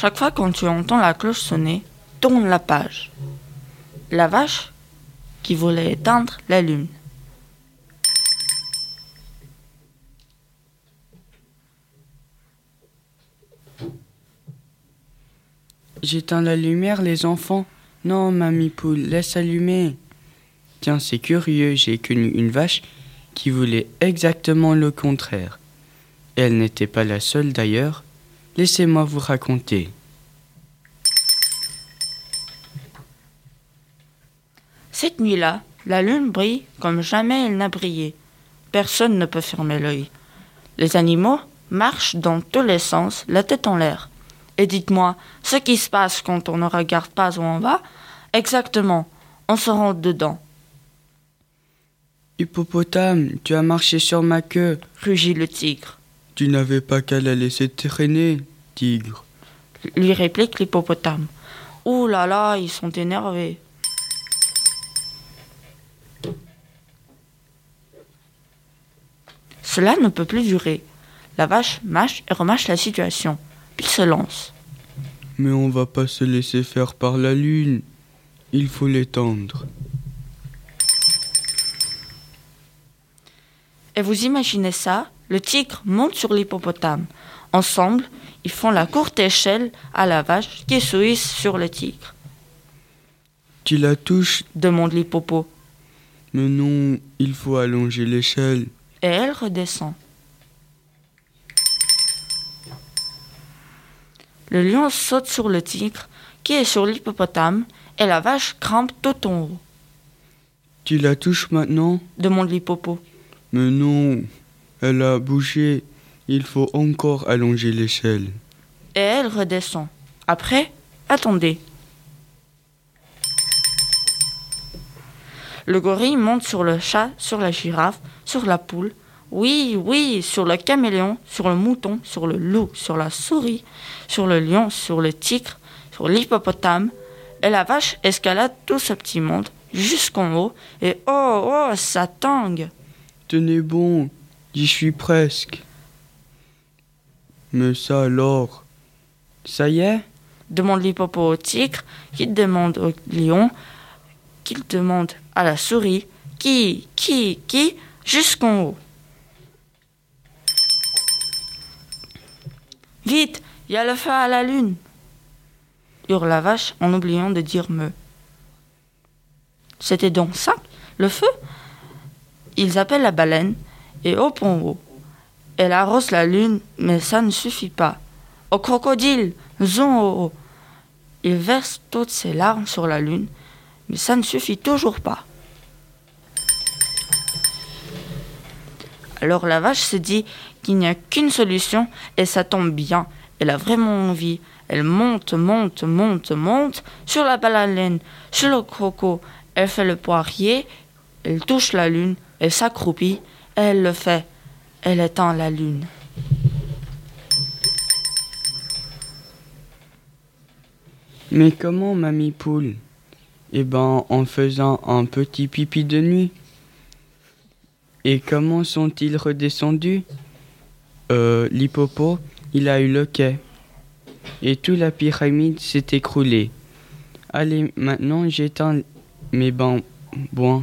Chaque fois quand tu entends la cloche sonner, tourne la page. La vache qui voulait éteindre la lune. J'éteins la lumière, les enfants. Non, mamie poule, laisse allumer. Tiens, c'est curieux, j'ai connu une vache qui voulait exactement le contraire. Elle n'était pas la seule d'ailleurs. Laissez-moi vous raconter. Cette nuit-là, la lune brille comme jamais elle n'a brillé. Personne ne peut fermer l'œil. Les animaux marchent dans tous les sens, la tête en l'air. Et dites-moi, ce qui se passe quand on ne regarde pas où on va, exactement, on se rend dedans. Hippopotame, tu as marché sur ma queue. Rugit le tigre. Tu n'avais pas qu'à la laisser traîner, tigre. Lui réplique l'hippopotame. Ouh là là, ils sont énervés. Cela ne peut plus durer. La vache mâche et remâche la situation. Il se lance. Mais on va pas se laisser faire par la lune. Il faut l'étendre. Et vous imaginez ça? Le tigre monte sur l'hippopotame. Ensemble, ils font la courte échelle à la vache qui souisse sur le tigre. Tu la touches? demande l'hippopo. Mais non, il faut allonger l'échelle. Et elle redescend. Le lion saute sur le tigre, qui est sur l'hippopotame, et la vache grimpe tout en haut. Tu la touches maintenant? Demande l'hippopo. Mais non, elle a bougé. Il faut encore allonger l'échelle. Et elle redescend. Après, attendez. Le gorille monte sur le chat, sur la girafe, sur la poule, oui, oui, sur le caméléon, sur le mouton, sur le loup, sur la souris, sur le lion, sur le tigre, sur l'hippopotame. Et la vache escalade tout ce petit monde jusqu'en haut et oh, oh, ça tangue. Tenez bon, j'y suis presque. Mais ça alors? Ça y est? Demande l'hippopo au tigre, qui demande au lion, qu'il demande à la souris, qui, qui, qui, jusqu'en haut. Vite, il y a le feu à la lune hurle la vache en oubliant de dire me. C'était donc ça, le feu? Ils appellent la baleine et au haut. Elle arrose la lune, mais ça ne suffit pas. Au crocodile, zon haut. Il verse toutes ses larmes sur la lune, mais ça ne suffit toujours pas. Alors la vache se dit qu'il n'y a qu'une solution et ça tombe bien. Elle a vraiment envie. Elle monte, monte, monte, monte sur la baleine, sur le croco. Elle fait le poirier, elle touche la lune, elle s'accroupit, elle le fait. Elle éteint la lune. Mais comment, mamie poule? Eh ben, en faisant un petit pipi de nuit. Et comment sont-ils redescendus? Euh, l'hippopo, il a eu le quai. Et toute la pyramide s'est écroulée. Allez, maintenant j'éteins mes bambous.